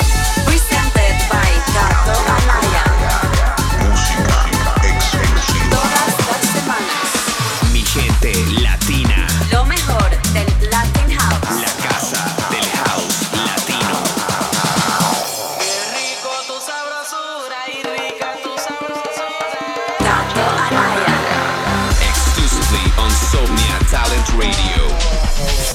Presented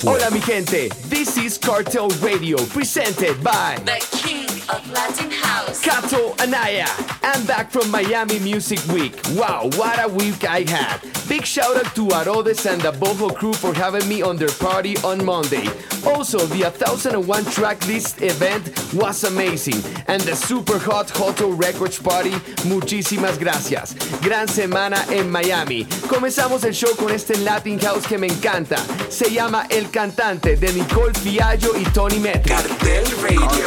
Hola mi gente, this is Cartel Radio presented by The King of Latin House. Kato Anaya. I'm back from Miami Music Week. Wow, what a week I had. Big shout out to Arodes and the Boho crew for having me on their party on Monday. Also, the 1001 track list event was amazing. And the super hot Hoto Records party, muchísimas gracias. Gran semana en Miami. Comenzamos el show con este Latin House que me encanta. Se llama El Cantante de Nicole Fiallo y Tony Metric. Cartel Radio.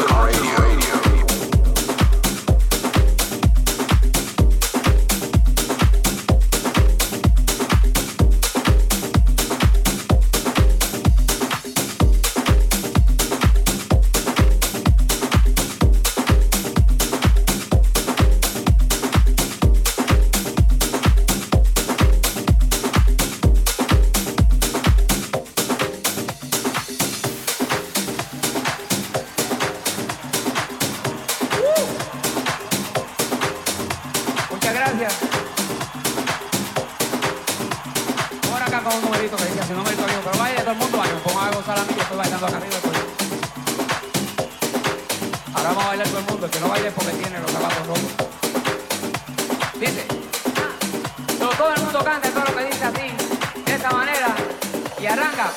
Muchas numerito que dice, si no me digo pero baile todo el mundo, baile, pongo a gozar a mí, yo estoy bailando acá arriba. Pues. Ahora vamos a bailar todo el mundo, el que no baile porque tiene los zapatos rotos. Todo, todo el mundo canta todo lo que dice así, de esta manera, y arranca.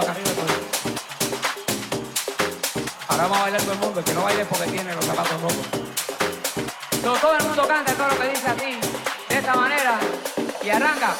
Acá arriba. Ahora vamos a bailar todo el mundo, el que no baile porque tiene los zapatos rotos. Todo, todo el mundo canta todo lo que dice así, de esta manera, y arranca.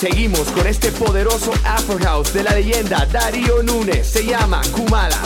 Seguimos con este poderoso Afro House de la leyenda Darío Núñez. Se llama Kumala.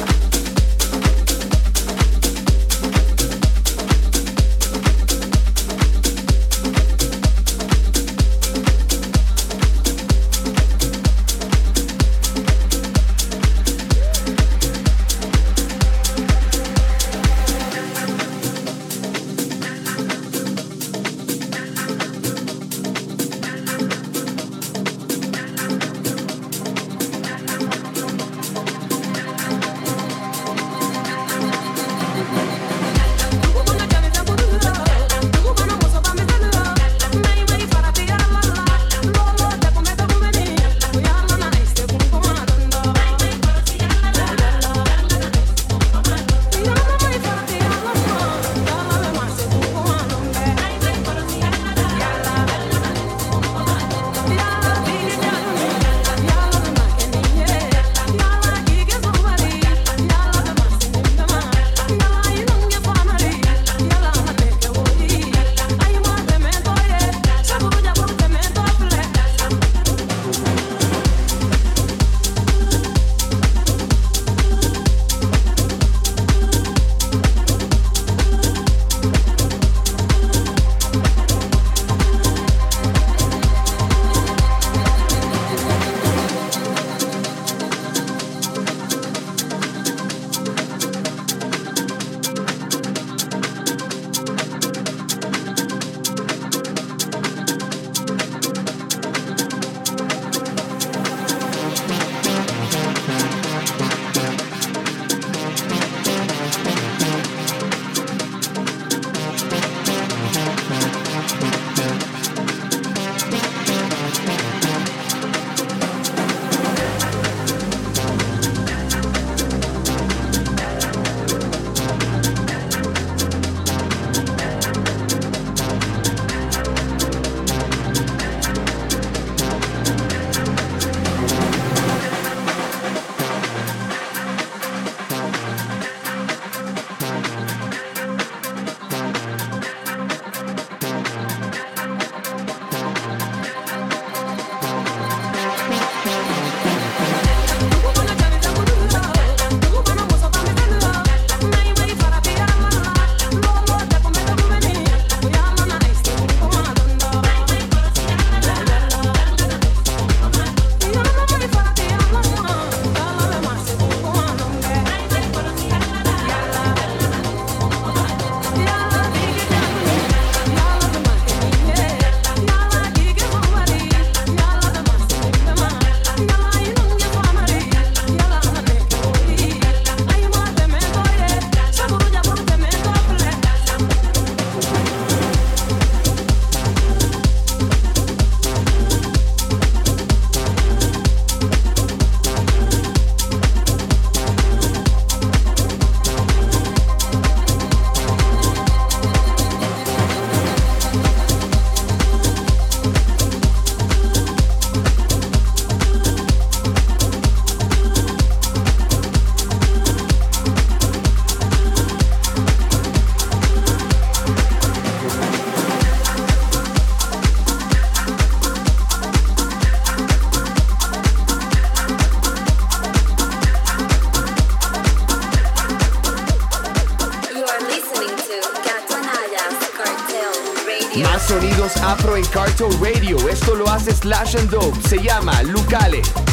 Radio. Esto lo hace Slash and Dope. Se llama Lucale.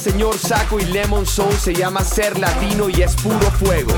Señor Saco y Lemon Soul se llama Ser Latino y es puro fuego.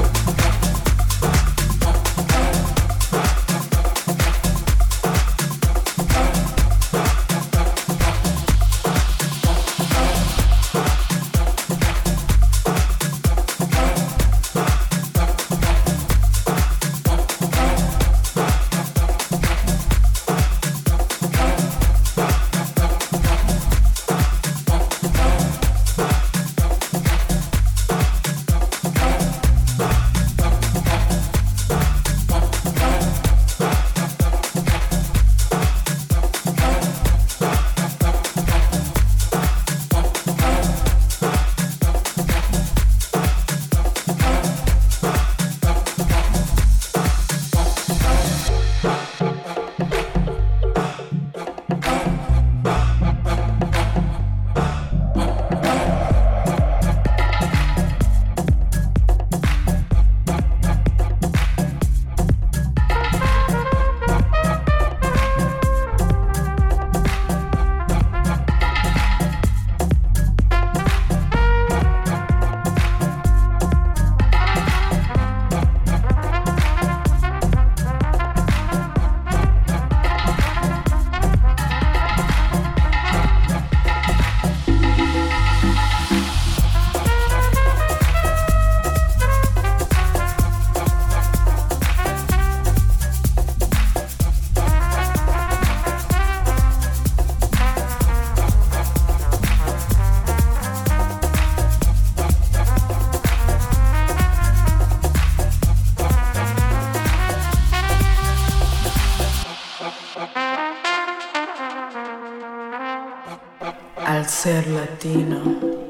Ser latino.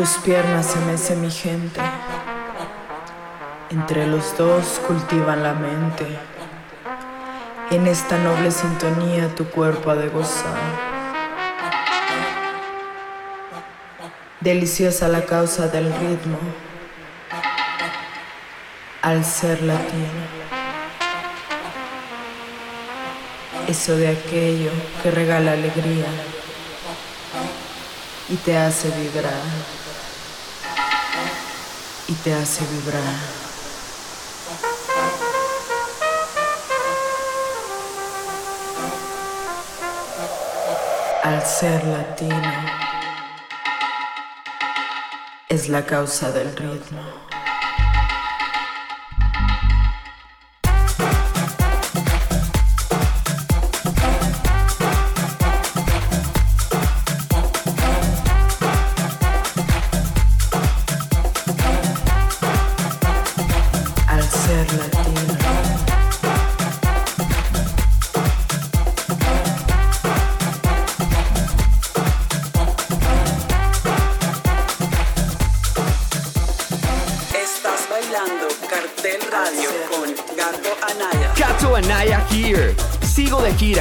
Tus piernas se mece mi gente. Entre los dos cultivan la mente. En esta noble sintonía tu cuerpo ha de gozar. Deliciosa la causa del ritmo. Al ser latino. Eso de aquello que regala alegría y te hace vibrar. Y te hace vibrar. Al ser latino, es la causa del ritmo.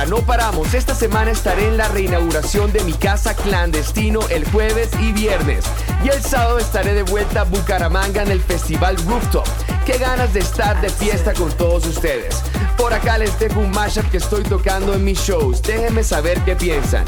No paramos. Esta semana estaré en la reinauguración de mi casa clandestino el jueves y viernes. Y el sábado estaré de vuelta a Bucaramanga en el Festival Rooftop. Qué ganas de estar de fiesta con todos ustedes. Por acá les dejo un mashup que estoy tocando en mis shows. Déjenme saber qué piensan.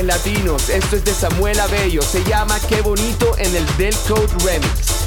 Latinos. Esto es de Samuel Abello. Se llama Qué bonito en el Del Code Remix.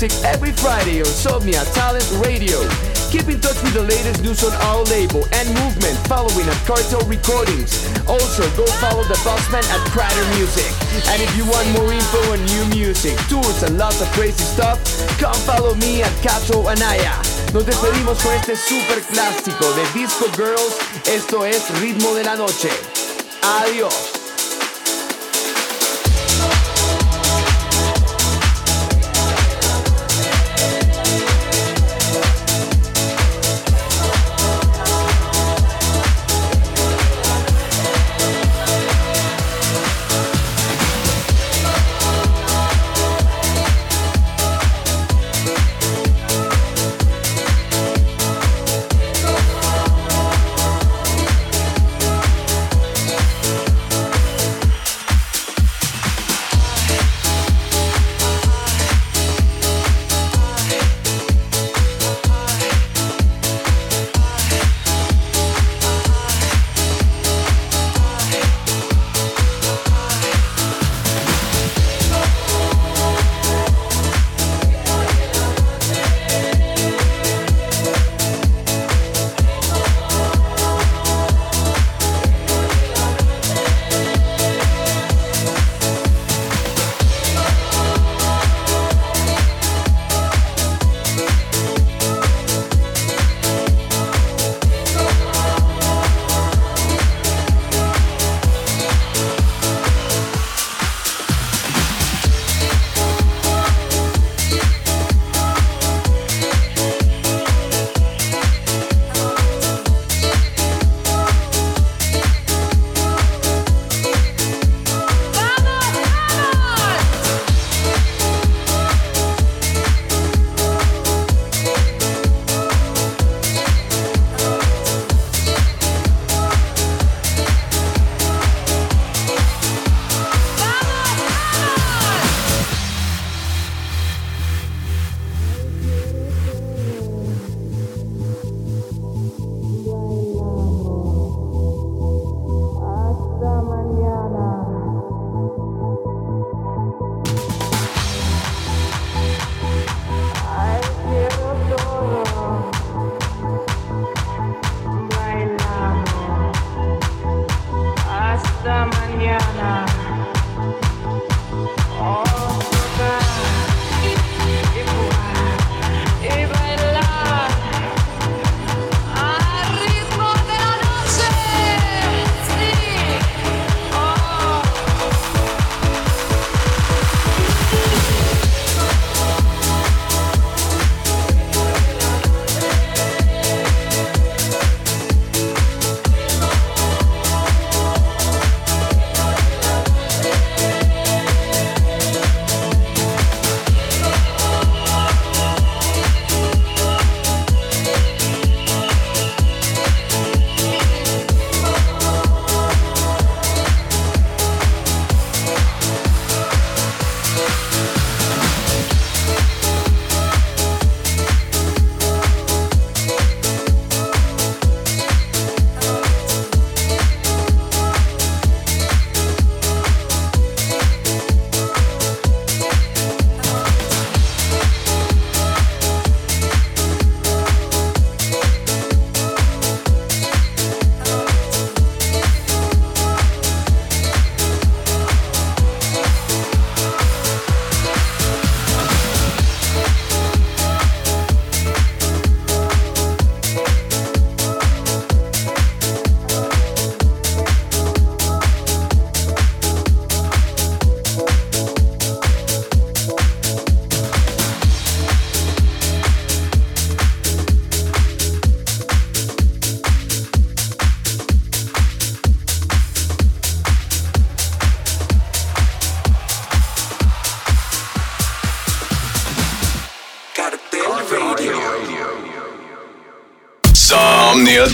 Music every Friday on Somnia Talent Radio. Keep in touch with the latest news on our label and movement following at Cartel Recordings. Also, go follow the bossman at Prater Music. And if you want more info on new music, tours, and lots of crazy stuff, come follow me at Cato Anaya. Nos despedimos con este super clásico de Disco Girls. Esto es Ritmo de la Noche. Adiós.